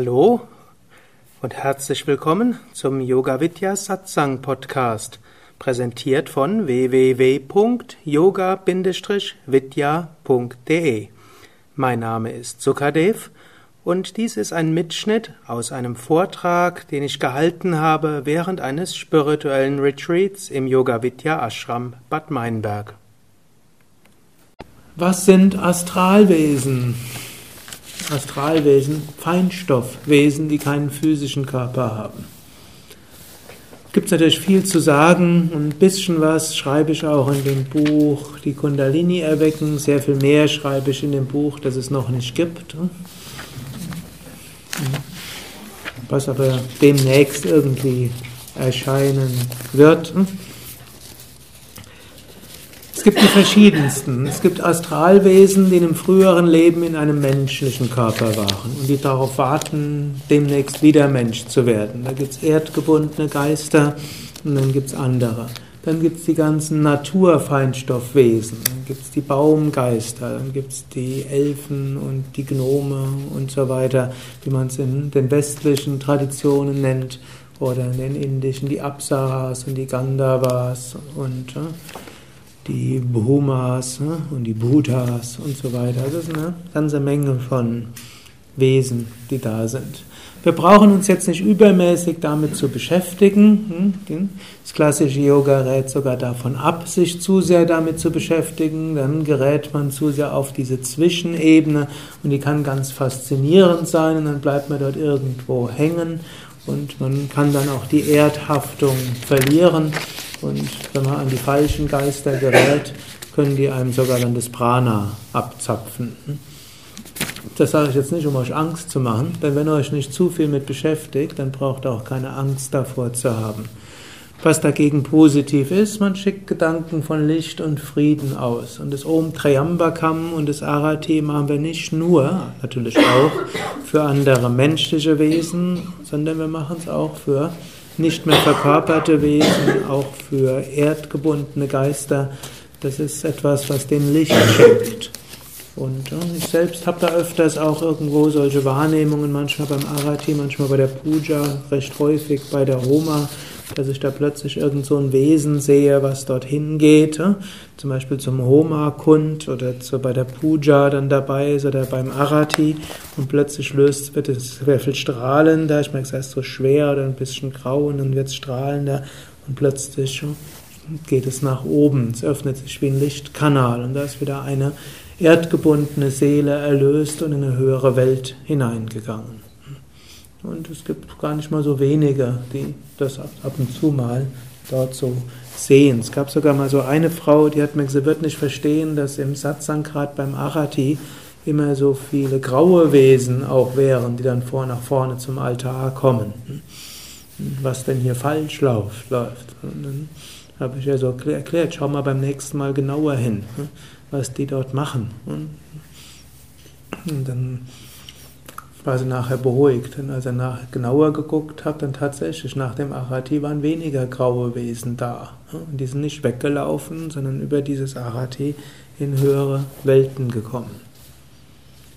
Hallo und herzlich willkommen zum Yoga Vidya Satsang Podcast, präsentiert von www.yoga-vidya.de. Mein Name ist Sukadev und dies ist ein Mitschnitt aus einem Vortrag, den ich gehalten habe während eines spirituellen Retreats im Yoga Vidya Ashram Bad Meinberg. Was sind Astralwesen? Astralwesen, Feinstoffwesen, die keinen physischen Körper haben. Gibt es natürlich viel zu sagen und ein bisschen was schreibe ich auch in dem Buch Die Kundalini erwecken. Sehr viel mehr schreibe ich in dem Buch, das es noch nicht gibt. Was aber demnächst irgendwie erscheinen wird. Es gibt die verschiedensten. Es gibt Astralwesen, die in einem früheren Leben in einem menschlichen Körper waren und die darauf warten, demnächst wieder Mensch zu werden. Da gibt es erdgebundene Geister und dann gibt es andere. Dann gibt es die ganzen Naturfeinstoffwesen, dann gibt es die Baumgeister, dann gibt es die Elfen und die Gnome und so weiter, wie man es in den westlichen Traditionen nennt, oder in den indischen die Apsaras und die Gandhavas und die Bhumas ne, und die Buddhas und so weiter. Das ist eine ganze Menge von Wesen, die da sind. Wir brauchen uns jetzt nicht übermäßig damit zu beschäftigen. Hm, das klassische Yoga rät sogar davon ab, sich zu sehr damit zu beschäftigen. Dann gerät man zu sehr auf diese Zwischenebene und die kann ganz faszinierend sein und dann bleibt man dort irgendwo hängen und man kann dann auch die Erdhaftung verlieren. Und wenn man an die falschen Geister gerät, können die einem sogar dann das Prana abzapfen. Das sage ich jetzt nicht, um euch Angst zu machen, denn wenn ihr euch nicht zu viel mit beschäftigt, dann braucht ihr auch keine Angst davor zu haben. Was dagegen positiv ist, man schickt Gedanken von Licht und Frieden aus. Und das Om Triambakam und das Arati machen wir nicht nur, natürlich auch, für andere menschliche Wesen, sondern wir machen es auch für nicht mehr verkörperte Wesen, auch für erdgebundene Geister. Das ist etwas, was dem Licht schenkt. Und ich selbst habe da öfters auch irgendwo solche Wahrnehmungen, manchmal beim Arati, manchmal bei der Puja, recht häufig bei der Homa dass ich da plötzlich irgend so ein Wesen sehe, was dorthin geht, zum Beispiel zum Homa-Kund oder zu, bei der Puja dann dabei ist oder beim Arati. Und plötzlich löst, wird es sehr viel strahlender, ich merke es erst so schwer oder ein bisschen grau und dann wird es strahlender. Und plötzlich geht es nach oben, es öffnet sich wie ein Lichtkanal und da ist wieder eine erdgebundene Seele erlöst und in eine höhere Welt hineingegangen. Und es gibt gar nicht mal so wenige, die das ab und zu mal dort so sehen. Es gab sogar mal so eine Frau, die hat mir gesagt, sie wird nicht verstehen, dass im Satsangrat beim Arati immer so viele graue Wesen auch wären, die dann vor nach vorne zum Altar kommen. Was denn hier falsch läuft. läuft. Und dann habe ich ja so erklärt, schau mal beim nächsten Mal genauer hin, was die dort machen. Und dann war sie nachher beruhigt. Und als er nach, genauer geguckt hat, dann tatsächlich nach dem Arati waren weniger graue Wesen da. Und die sind nicht weggelaufen, sondern über dieses Arati in höhere Welten gekommen.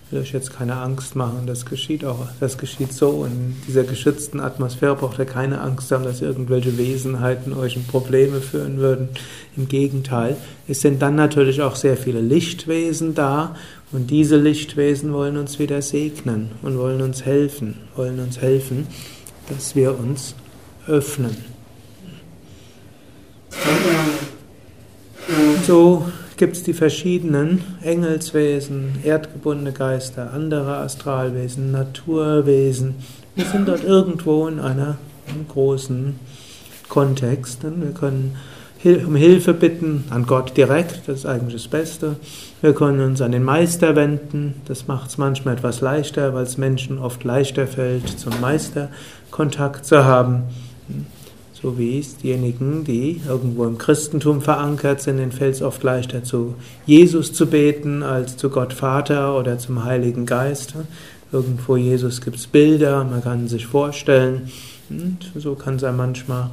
Ich will euch jetzt keine Angst machen, das geschieht auch, das geschieht so. In dieser geschützten Atmosphäre braucht ihr keine Angst haben, dass irgendwelche Wesenheiten euch in Probleme führen würden. Im Gegenteil, es sind dann natürlich auch sehr viele Lichtwesen da und diese Lichtwesen wollen uns wieder segnen und wollen uns helfen, wollen uns helfen, dass wir uns öffnen. So gibt es die verschiedenen Engelswesen, erdgebundene Geister, andere Astralwesen, Naturwesen. Wir sind dort irgendwo in einer, einem großen Kontext. Wir können um Hilfe bitten an Gott direkt, das ist eigentlich das Beste. Wir können uns an den Meister wenden, das macht es manchmal etwas leichter, weil es Menschen oft leichter fällt, zum Meister Kontakt zu haben. So wie es diejenigen, die irgendwo im Christentum verankert sind, denen fällt es oft leichter, zu Jesus zu beten, als zu Gott Vater oder zum Heiligen Geist. Irgendwo Jesus gibt es Bilder, man kann sich vorstellen. Und so kann es einem manchmal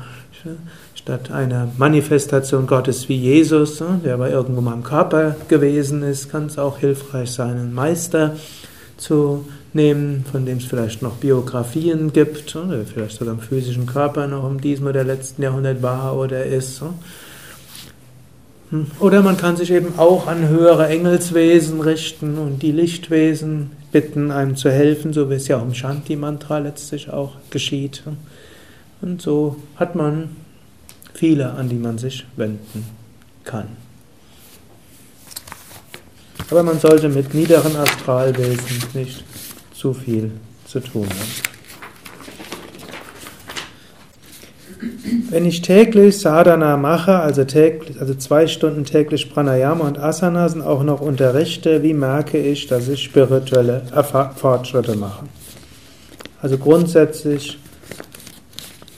Statt einer Manifestation Gottes wie Jesus, ne, der aber irgendwo mal im Körper gewesen ist, kann es auch hilfreich sein, einen Meister zu nehmen, von dem es vielleicht noch Biografien gibt, oder vielleicht sogar im physischen Körper noch im diesem oder letzten Jahrhundert war oder ist. Hm. Oder man kann sich eben auch an höhere Engelswesen richten und die Lichtwesen bitten, einem zu helfen, so wie es ja auch im Shanti-Mantra letztlich auch geschieht. Und so hat man viele, an die man sich wenden kann. Aber man sollte mit niederen Astralwesen nicht zu viel zu tun haben. Wenn ich täglich Sadhana mache, also, täglich, also zwei Stunden täglich Pranayama und Asanas und auch noch unterrichte, wie merke ich, dass ich spirituelle Fortschritte mache? Also grundsätzlich,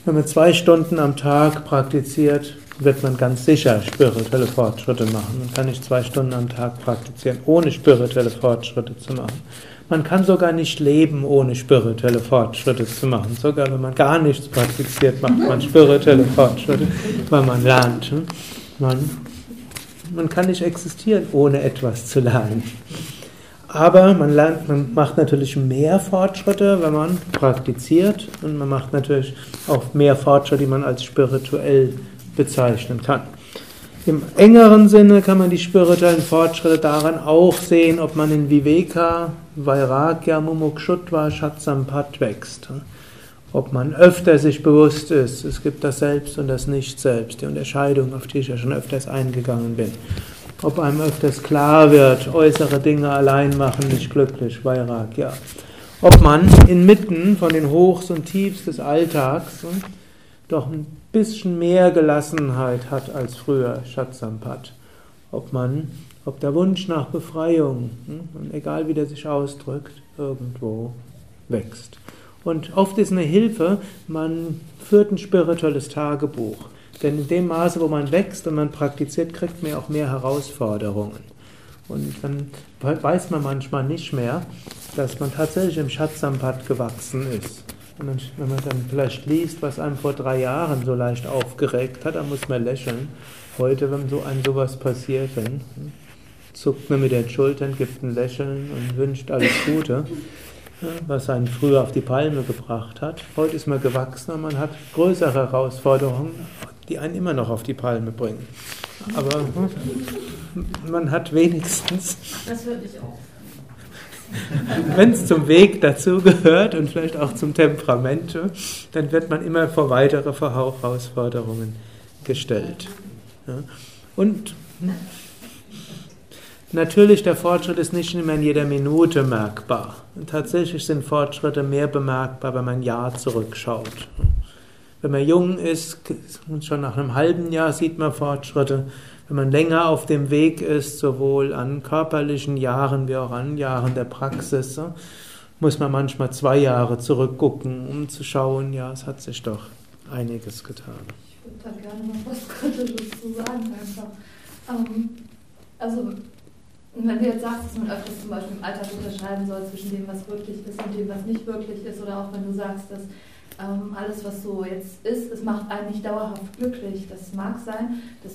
wenn man zwei Stunden am Tag praktiziert, wird man ganz sicher spirituelle Fortschritte machen. Man kann nicht zwei Stunden am Tag praktizieren, ohne spirituelle Fortschritte zu machen. Man kann sogar nicht leben, ohne spirituelle Fortschritte zu machen. Sogar wenn man gar nichts praktiziert, macht man spirituelle Fortschritte, weil man lernt. Hm? Man, man kann nicht existieren, ohne etwas zu lernen. Aber man lernt, man macht natürlich mehr Fortschritte, wenn man praktiziert und man macht natürlich auch mehr Fortschritte, die man als spirituell bezeichnen kann. Im engeren Sinne kann man die spirituellen Fortschritte daran auch sehen, ob man in Viveka, Vairagya, Mumukshutva, Shatsampat wächst. Ob man öfter sich bewusst ist, es gibt das Selbst und das Nicht-Selbst, die Unterscheidung, auf die ich ja schon öfters eingegangen bin. Ob einem öfters klar wird, äußere Dinge allein machen nicht glücklich, Vairagya. Ob man inmitten von den Hochs und Tiefs des Alltags doch ein bisschen mehr Gelassenheit hat als früher, Shatsampat. Ob man, ob der Wunsch nach Befreiung, hm, egal wie der sich ausdrückt, irgendwo wächst. Und oft ist eine Hilfe, man führt ein spirituelles Tagebuch. Denn in dem Maße, wo man wächst und man praktiziert, kriegt man auch mehr Herausforderungen. Und dann weiß man manchmal nicht mehr, dass man tatsächlich im Shatsampat gewachsen ist. Und wenn man dann vielleicht liest, was einem vor drei Jahren so leicht aufgeregt hat, dann muss man lächeln. Heute, wenn so ein sowas passiert, dann zuckt man mit den Schultern, gibt ein Lächeln und wünscht alles Gute, was einen früher auf die Palme gebracht hat. Heute ist man gewachsen und man hat größere Herausforderungen, die einen immer noch auf die Palme bringen. Aber man hat wenigstens. Das würde ich auch. Wenn es zum Weg dazu gehört und vielleicht auch zum Temperament, dann wird man immer vor weitere Herausforderungen gestellt. Und natürlich, der Fortschritt ist nicht immer in jeder Minute merkbar. Und tatsächlich sind Fortschritte mehr bemerkbar, wenn man ein Jahr zurückschaut. Wenn man jung ist, schon nach einem halben Jahr sieht man Fortschritte. Wenn man länger auf dem Weg ist, sowohl an körperlichen Jahren wie auch an Jahren der Praxis, muss man manchmal zwei Jahre zurückgucken, um zu schauen, ja, es hat sich doch einiges getan. Ich würde da gerne noch was Kritisches zu sagen einfach. Ähm, also, wenn du jetzt sagst, dass man öfters zum Beispiel im Alltag unterscheiden soll zwischen dem, was wirklich ist und dem, was nicht wirklich ist, oder auch wenn du sagst, dass ähm, alles, was so jetzt ist, es macht einen nicht dauerhaft glücklich. Das mag sein, das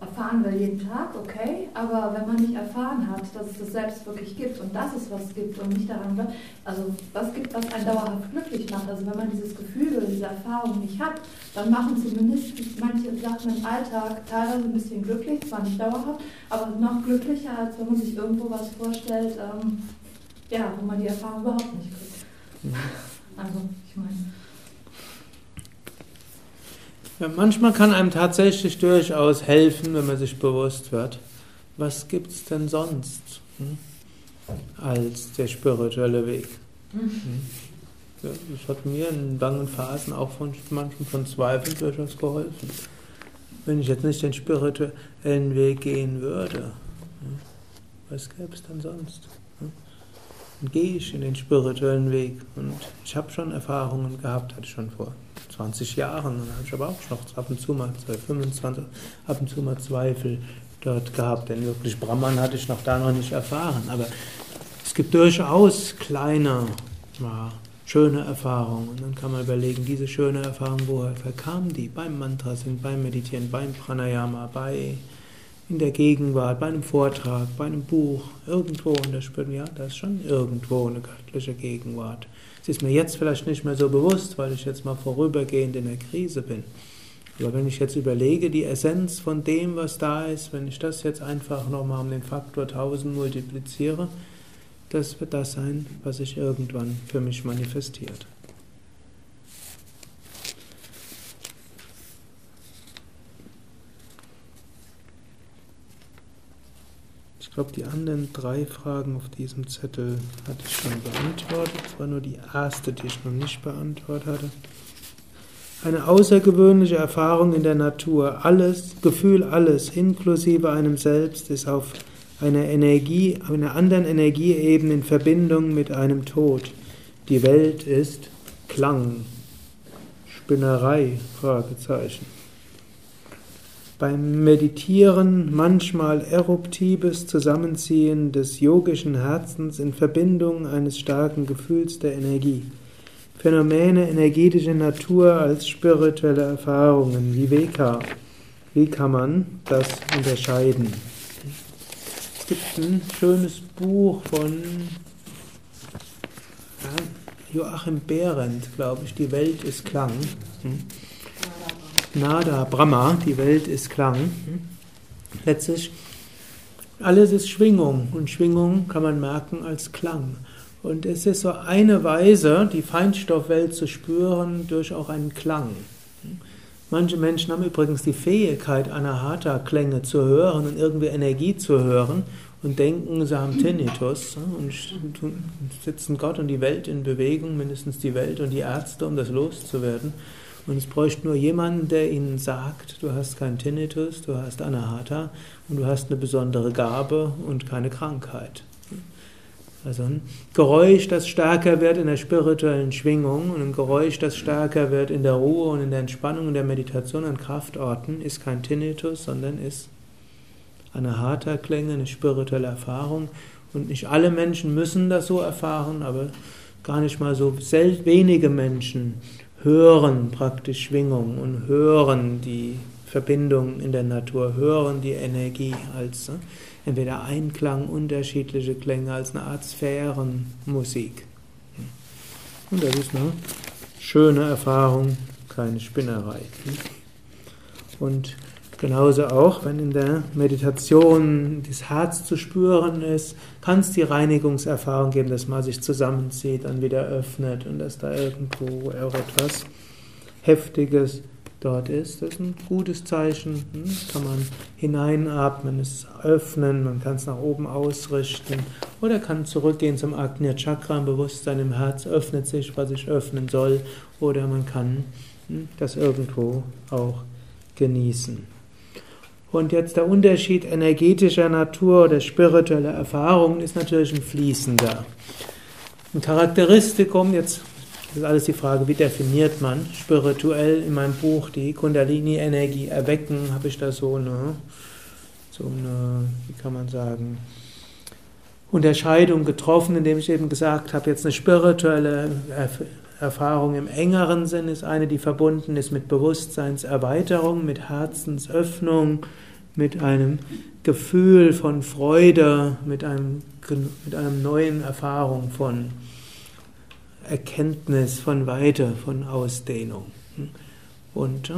erfahren wir jeden Tag, okay, aber wenn man nicht erfahren hat, dass es das selbst wirklich gibt und dass es was gibt und nicht daran bleibt, also was gibt, was einen dauerhaft glücklich macht, also wenn man dieses Gefühl oder diese Erfahrung nicht hat, dann machen zumindest manche Sachen im Alltag teilweise ein bisschen glücklich, zwar nicht dauerhaft, aber noch glücklicher, als wenn man sich irgendwo was vorstellt, ähm, ja, wo man die Erfahrung überhaupt nicht kriegt. Also, ich meine. Manchmal kann einem tatsächlich durchaus helfen, wenn man sich bewusst wird, was gibt es denn sonst hm, als der spirituelle Weg. Hm? Das hat mir in langen Phasen auch von manchen von Zweifeln durchaus geholfen. Wenn ich jetzt nicht den spirituellen Weg gehen würde, hm, was gäbe es denn sonst? Dann gehe ich in den spirituellen Weg und ich habe schon Erfahrungen gehabt, hatte ich schon vor 20 Jahren. Dann habe ich aber auch noch ab und zu mal, 25, ab und zu mal Zweifel dort gehabt. Denn wirklich Brahman hatte ich noch da noch nicht erfahren. Aber es gibt durchaus kleine, ja, schöne Erfahrungen. Und dann kann man überlegen, diese schöne Erfahrung, woher kam die? Beim Mantra sind, beim Meditieren, beim Pranayama, bei in der Gegenwart, bei einem Vortrag, bei einem Buch, irgendwo und da spürt man, ja, da ist schon irgendwo eine göttliche Gegenwart. Es ist mir jetzt vielleicht nicht mehr so bewusst, weil ich jetzt mal vorübergehend in der Krise bin. Aber wenn ich jetzt überlege, die Essenz von dem, was da ist, wenn ich das jetzt einfach nochmal um den Faktor 1000 multipliziere, das wird das sein, was sich irgendwann für mich manifestiert. Glaube, die anderen drei Fragen auf diesem Zettel hatte ich schon beantwortet. Es war nur die erste, die ich noch nicht beantwortet hatte. Eine außergewöhnliche Erfahrung in der Natur. Alles, Gefühl alles, inklusive einem selbst, ist auf einer Energie, einer anderen Energieebene in Verbindung mit einem Tod. Die Welt ist Klang. Spinnerei? Fragezeichen. Beim Meditieren manchmal eruptives Zusammenziehen des yogischen Herzens in Verbindung eines starken Gefühls der Energie. Phänomene energetischer Natur als spirituelle Erfahrungen, wie Viveka. Wie kann man das unterscheiden? Es gibt ein schönes Buch von Joachim Behrendt, glaube ich, Die Welt ist Klang. Nada Brahma, die Welt ist Klang. Letztlich, alles ist Schwingung und Schwingung kann man merken als Klang. Und es ist so eine Weise, die Feinstoffwelt zu spüren durch auch einen Klang. Manche Menschen haben übrigens die Fähigkeit, Anahata-Klänge zu hören und irgendwie Energie zu hören und denken, sie haben Tinnitus und sitzen Gott und die Welt in Bewegung, mindestens die Welt und die Ärzte, um das loszuwerden. Und es bräuchte nur jemanden, der ihnen sagt, du hast keinen Tinnitus, du hast Anahata und du hast eine besondere Gabe und keine Krankheit. Also ein Geräusch, das stärker wird in der spirituellen Schwingung und ein Geräusch, das stärker wird in der Ruhe und in der Entspannung und der Meditation an Kraftorten, ist kein Tinnitus, sondern ist eine harte Klänge, eine spirituelle Erfahrung. Und nicht alle Menschen müssen das so erfahren, aber gar nicht mal so wenige Menschen hören praktisch Schwingung und hören die Verbindung in der Natur, hören die Energie als ne, entweder Einklang, unterschiedliche Klänge, als eine Art Sphärenmusik. Und das ist eine schöne Erfahrung, keine Spinnerei. Und genauso auch, wenn in der Meditation das Herz zu spüren ist, kann es die Reinigungserfahrung geben, dass man sich zusammenzieht, dann wieder öffnet und dass da irgendwo auch etwas Heftiges dort ist. Das ist ein gutes Zeichen. Hm? Kann man hineinatmen, es öffnen, man kann es nach oben ausrichten oder kann zurückgehen zum Agnya Chakra. Im Bewusstsein im Herz öffnet sich, was sich öffnen soll. Oder man kann hm, das irgendwo auch genießen. Und jetzt der Unterschied energetischer Natur oder spiritueller Erfahrungen ist natürlich ein fließender. Ein Charakteristikum, jetzt ist alles die Frage, wie definiert man spirituell in meinem Buch die Kundalini-Energie erwecken? Habe ich da so eine, so eine, wie kann man sagen, Unterscheidung getroffen, indem ich eben gesagt habe, jetzt eine spirituelle Erfahrung im engeren Sinn ist eine, die verbunden ist mit Bewusstseinserweiterung, mit Herzensöffnung, mit einem Gefühl von Freude, mit einem, mit einem neuen Erfahrung von Erkenntnis von Weite, von Ausdehnung. Und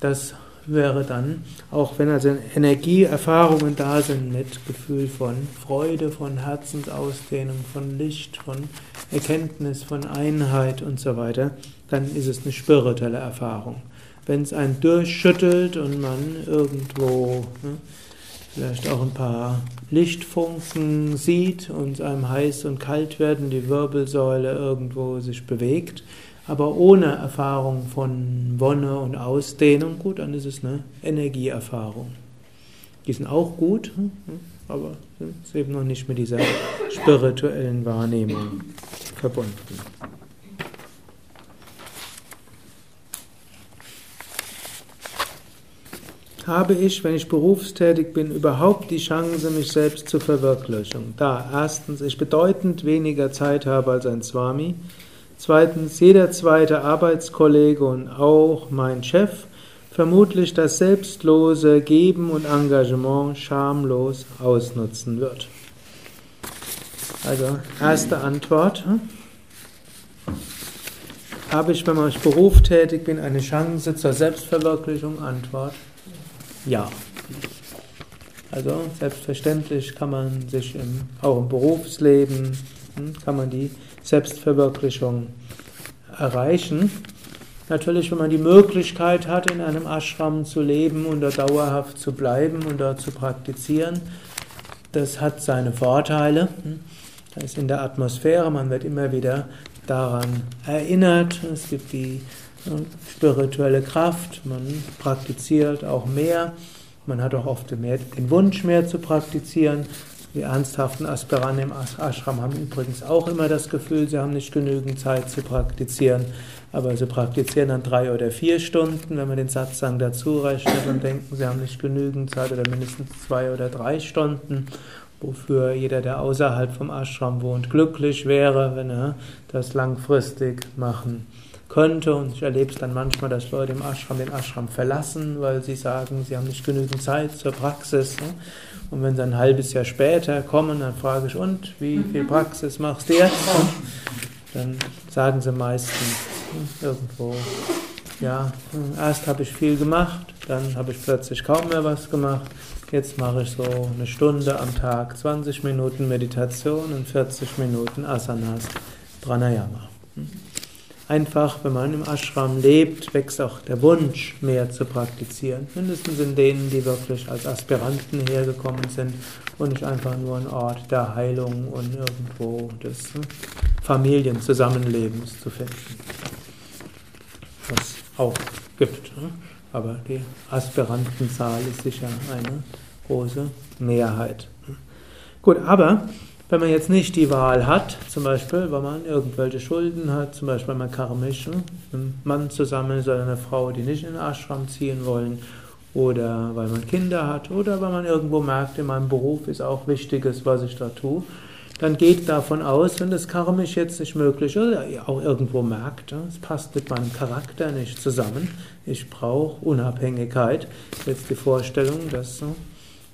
das wäre dann, auch wenn also Energieerfahrungen da sind mit Gefühl von Freude, von Herzensausdehnung, von Licht, von Erkenntnis, von Einheit und so weiter, dann ist es eine spirituelle Erfahrung. Wenn es einen durchschüttelt und man irgendwo ne, vielleicht auch ein paar Lichtfunken sieht und einem heiß und kalt werden, die Wirbelsäule irgendwo sich bewegt, aber ohne Erfahrung von Wonne und Ausdehnung, gut, dann ist es eine Energieerfahrung. Die sind auch gut, hm, hm, aber ist eben noch nicht mit dieser spirituellen Wahrnehmung verbunden. Habe ich, wenn ich berufstätig bin, überhaupt die Chance, mich selbst zu verwirklichen? Da erstens ich bedeutend weniger Zeit habe als ein Swami. Zweitens, jeder zweite Arbeitskollege und auch mein Chef vermutlich das selbstlose Geben und Engagement schamlos ausnutzen wird. Also, erste Antwort. Hm? Habe ich, wenn man als Beruf tätig bin, eine Chance zur Selbstverwirklichung? Antwort: Ja. Also selbstverständlich kann man sich im, auch im Berufsleben, hm, kann man die Selbstverwirklichung erreichen. Natürlich, wenn man die Möglichkeit hat, in einem Ashram zu leben und dort dauerhaft zu bleiben und dort zu praktizieren, das hat seine Vorteile. Da ist in der Atmosphäre, man wird immer wieder daran erinnert. Es gibt die spirituelle Kraft, man praktiziert auch mehr. Man hat auch oft mehr, den Wunsch, mehr zu praktizieren. Die ernsthaften Aspiranten im Ashram haben übrigens auch immer das Gefühl, sie haben nicht genügend Zeit zu praktizieren. Aber sie praktizieren dann drei oder vier Stunden. Wenn man den Satzang dazu rechnet und denken, sie haben nicht genügend Zeit oder mindestens zwei oder drei Stunden wofür jeder, der außerhalb vom Ashram wohnt, glücklich wäre, wenn er das langfristig machen könnte. Und ich erlebe es dann manchmal, dass Leute im Ashram den Ashram verlassen, weil sie sagen, sie haben nicht genügend Zeit zur Praxis. Und wenn sie ein halbes Jahr später kommen, dann frage ich, und wie viel Praxis machst du jetzt? Dann sagen sie meistens hm, irgendwo, ja, hm, erst habe ich viel gemacht, dann habe ich plötzlich kaum mehr was gemacht. Jetzt mache ich so eine Stunde am Tag, 20 Minuten Meditation und 40 Minuten Asanas, Pranayama. Einfach, wenn man im Ashram lebt, wächst auch der Wunsch, mehr zu praktizieren. Mindestens in denen, die wirklich als Aspiranten hergekommen sind und nicht einfach nur ein Ort der Heilung und irgendwo des ne, Familienzusammenlebens zu finden. Was auch gibt. Ne? Aber die Aspirantenzahl ist sicher eine große Mehrheit. Gut, aber wenn man jetzt nicht die Wahl hat, zum Beispiel, weil man irgendwelche Schulden hat, zum Beispiel, weil man karmisch mit einem Mann zusammen ist oder eine Frau, die nicht in den Ashram ziehen wollen, oder weil man Kinder hat, oder weil man irgendwo merkt, in meinem Beruf ist auch Wichtiges, was ich da tue, dann geht davon aus, wenn das karmisch jetzt nicht möglich ist, oder auch irgendwo merkt, es passt mit meinem Charakter nicht zusammen, ich brauche Unabhängigkeit, jetzt die Vorstellung, dass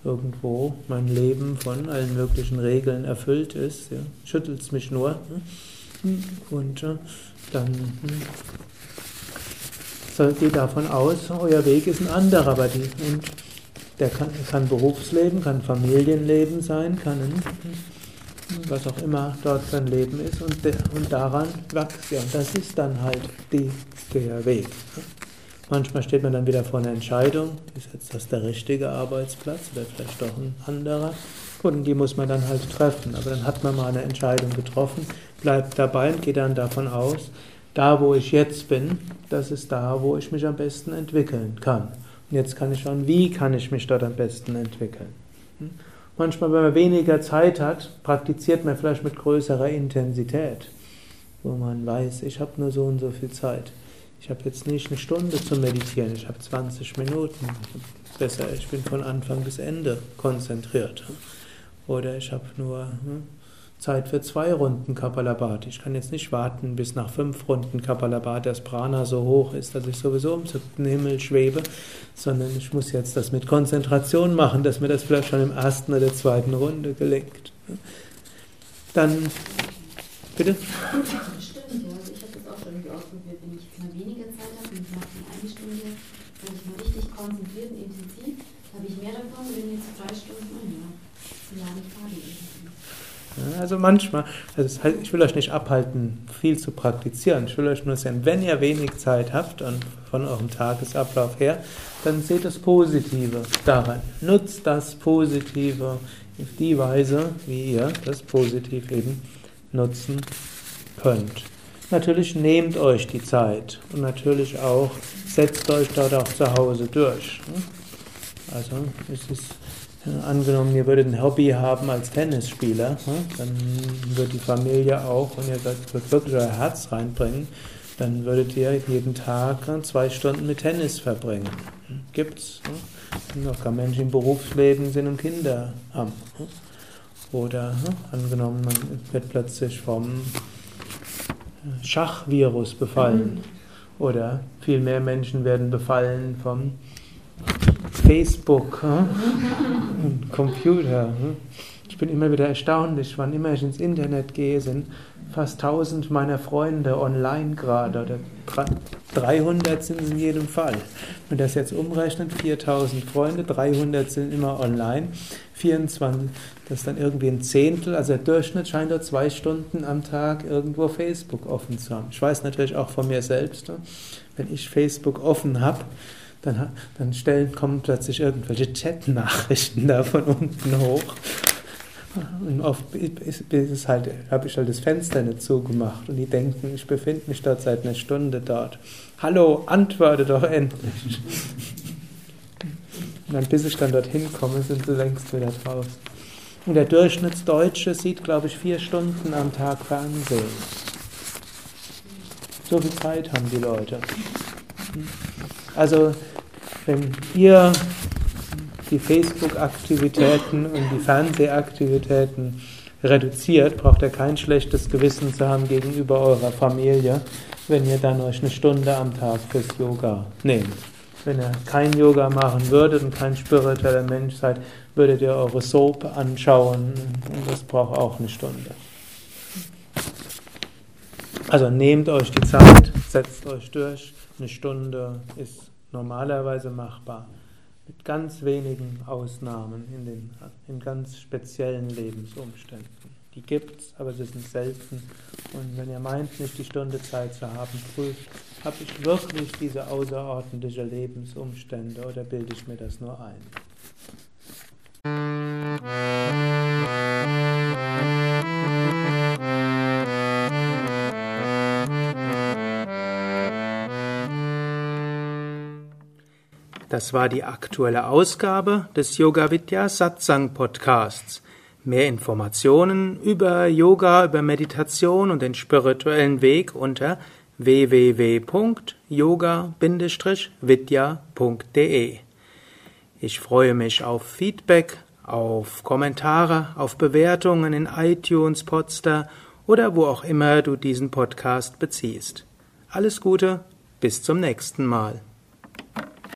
irgendwo mein Leben von allen möglichen Regeln erfüllt ist, ja, schüttelt es mich nur. Ne? Und äh, dann hm, so, geht davon aus, euer Weg ist ein anderer, aber die, und der kann, kann Berufsleben, kann Familienleben sein, kann ein, was auch immer dort für ein Leben ist und, und daran wächst ja. Und das ist dann halt die, der Weg. Manchmal steht man dann wieder vor einer Entscheidung, ist jetzt das der richtige Arbeitsplatz oder vielleicht doch ein anderer? Und die muss man dann halt treffen. Aber dann hat man mal eine Entscheidung getroffen, bleibt dabei und geht dann davon aus, da wo ich jetzt bin, das ist da, wo ich mich am besten entwickeln kann. Und jetzt kann ich schauen, wie kann ich mich dort am besten entwickeln. Hm? Manchmal, wenn man weniger Zeit hat, praktiziert man vielleicht mit größerer Intensität, wo man weiß, ich habe nur so und so viel Zeit. Ich habe jetzt nicht eine Stunde zu meditieren, ich habe 20 Minuten. Besser, ich bin von Anfang bis Ende konzentriert. Oder ich habe nur hm, Zeit für zwei Runden Kapalabhati. Ich kann jetzt nicht warten, bis nach fünf Runden Kapalabhati das Prana so hoch ist, dass ich sowieso im siebten Himmel schwebe, sondern ich muss jetzt das mit Konzentration machen, dass mir das vielleicht schon im ersten oder zweiten Runde gelingt. Dann, bitte? konzentriert und intensiv, habe ich mehr davon, wenn jetzt drei Stunden anhören. Also manchmal, also ich will euch nicht abhalten, viel zu praktizieren. Ich will euch nur sagen, wenn ihr wenig Zeit habt und von eurem Tagesablauf her, dann seht das Positive daran. Nutzt das Positive auf die Weise, wie ihr das Positiv eben nutzen könnt. Natürlich nehmt euch die Zeit und natürlich auch setzt euch dort auch zu Hause durch. Also es ist äh, angenommen, ihr würdet ein Hobby haben als Tennisspieler, dann würde die Familie auch, und ihr würdet wirklich euer Herz reinbringen, dann würdet ihr jeden Tag zwei Stunden mit Tennis verbringen. Gibt's. Noch gar Menschen im Berufsleben sind und Kinder haben. Oder angenommen, man wird plötzlich vom Schachvirus befallen. Oder viel mehr Menschen werden befallen vom Facebook hm? und Computer. Hm? Ich bin immer wieder erstaunlich, wann immer ich ins Internet gehe, sind fast 1000 meiner Freunde online gerade. Oder 300 sind es in jedem Fall. Wenn das jetzt umrechnet, 4000 Freunde, 300 sind immer online, 24, das ist dann irgendwie ein Zehntel, also der Durchschnitt scheint da zwei Stunden am Tag irgendwo Facebook offen zu haben. Ich weiß natürlich auch von mir selbst, wenn ich Facebook offen habe, dann, dann stellen, kommen plötzlich irgendwelche Chat-Nachrichten da von unten hoch. Und oft halt, habe ich halt das Fenster nicht zugemacht und die denken, ich befinde mich dort seit einer Stunde dort. Hallo, antworte doch endlich. Und dann, bis ich dann dorthin komme, sind sie längst wieder draußen. Und der Durchschnittsdeutsche sieht, glaube ich, vier Stunden am Tag Fernsehen. So viel Zeit haben die Leute. Also, wenn ihr die Facebook-Aktivitäten und die Fernsehaktivitäten reduziert, braucht ihr kein schlechtes Gewissen zu haben gegenüber eurer Familie, wenn ihr dann euch eine Stunde am Tag fürs Yoga nehmt. Wenn ihr kein Yoga machen würdet und kein spiritueller Mensch seid, würdet ihr eure Soap anschauen und das braucht auch eine Stunde. Also nehmt euch die Zeit, setzt euch durch. Eine Stunde ist normalerweise machbar. Mit ganz wenigen Ausnahmen in, den, in ganz speziellen Lebensumständen. Die gibt es, aber sie sind selten. Und wenn ihr meint, nicht die Stunde Zeit zu haben, prüft, habe ich wirklich diese außerordentliche Lebensumstände oder bilde ich mir das nur ein? Das war die aktuelle Ausgabe des Yoga Vidya Satsang Podcasts. Mehr Informationen über Yoga, über Meditation und den spirituellen Weg unter www.yoga-vidya.de. Ich freue mich auf Feedback, auf Kommentare, auf Bewertungen in iTunes, Podster oder wo auch immer du diesen Podcast beziehst. Alles Gute, bis zum nächsten Mal.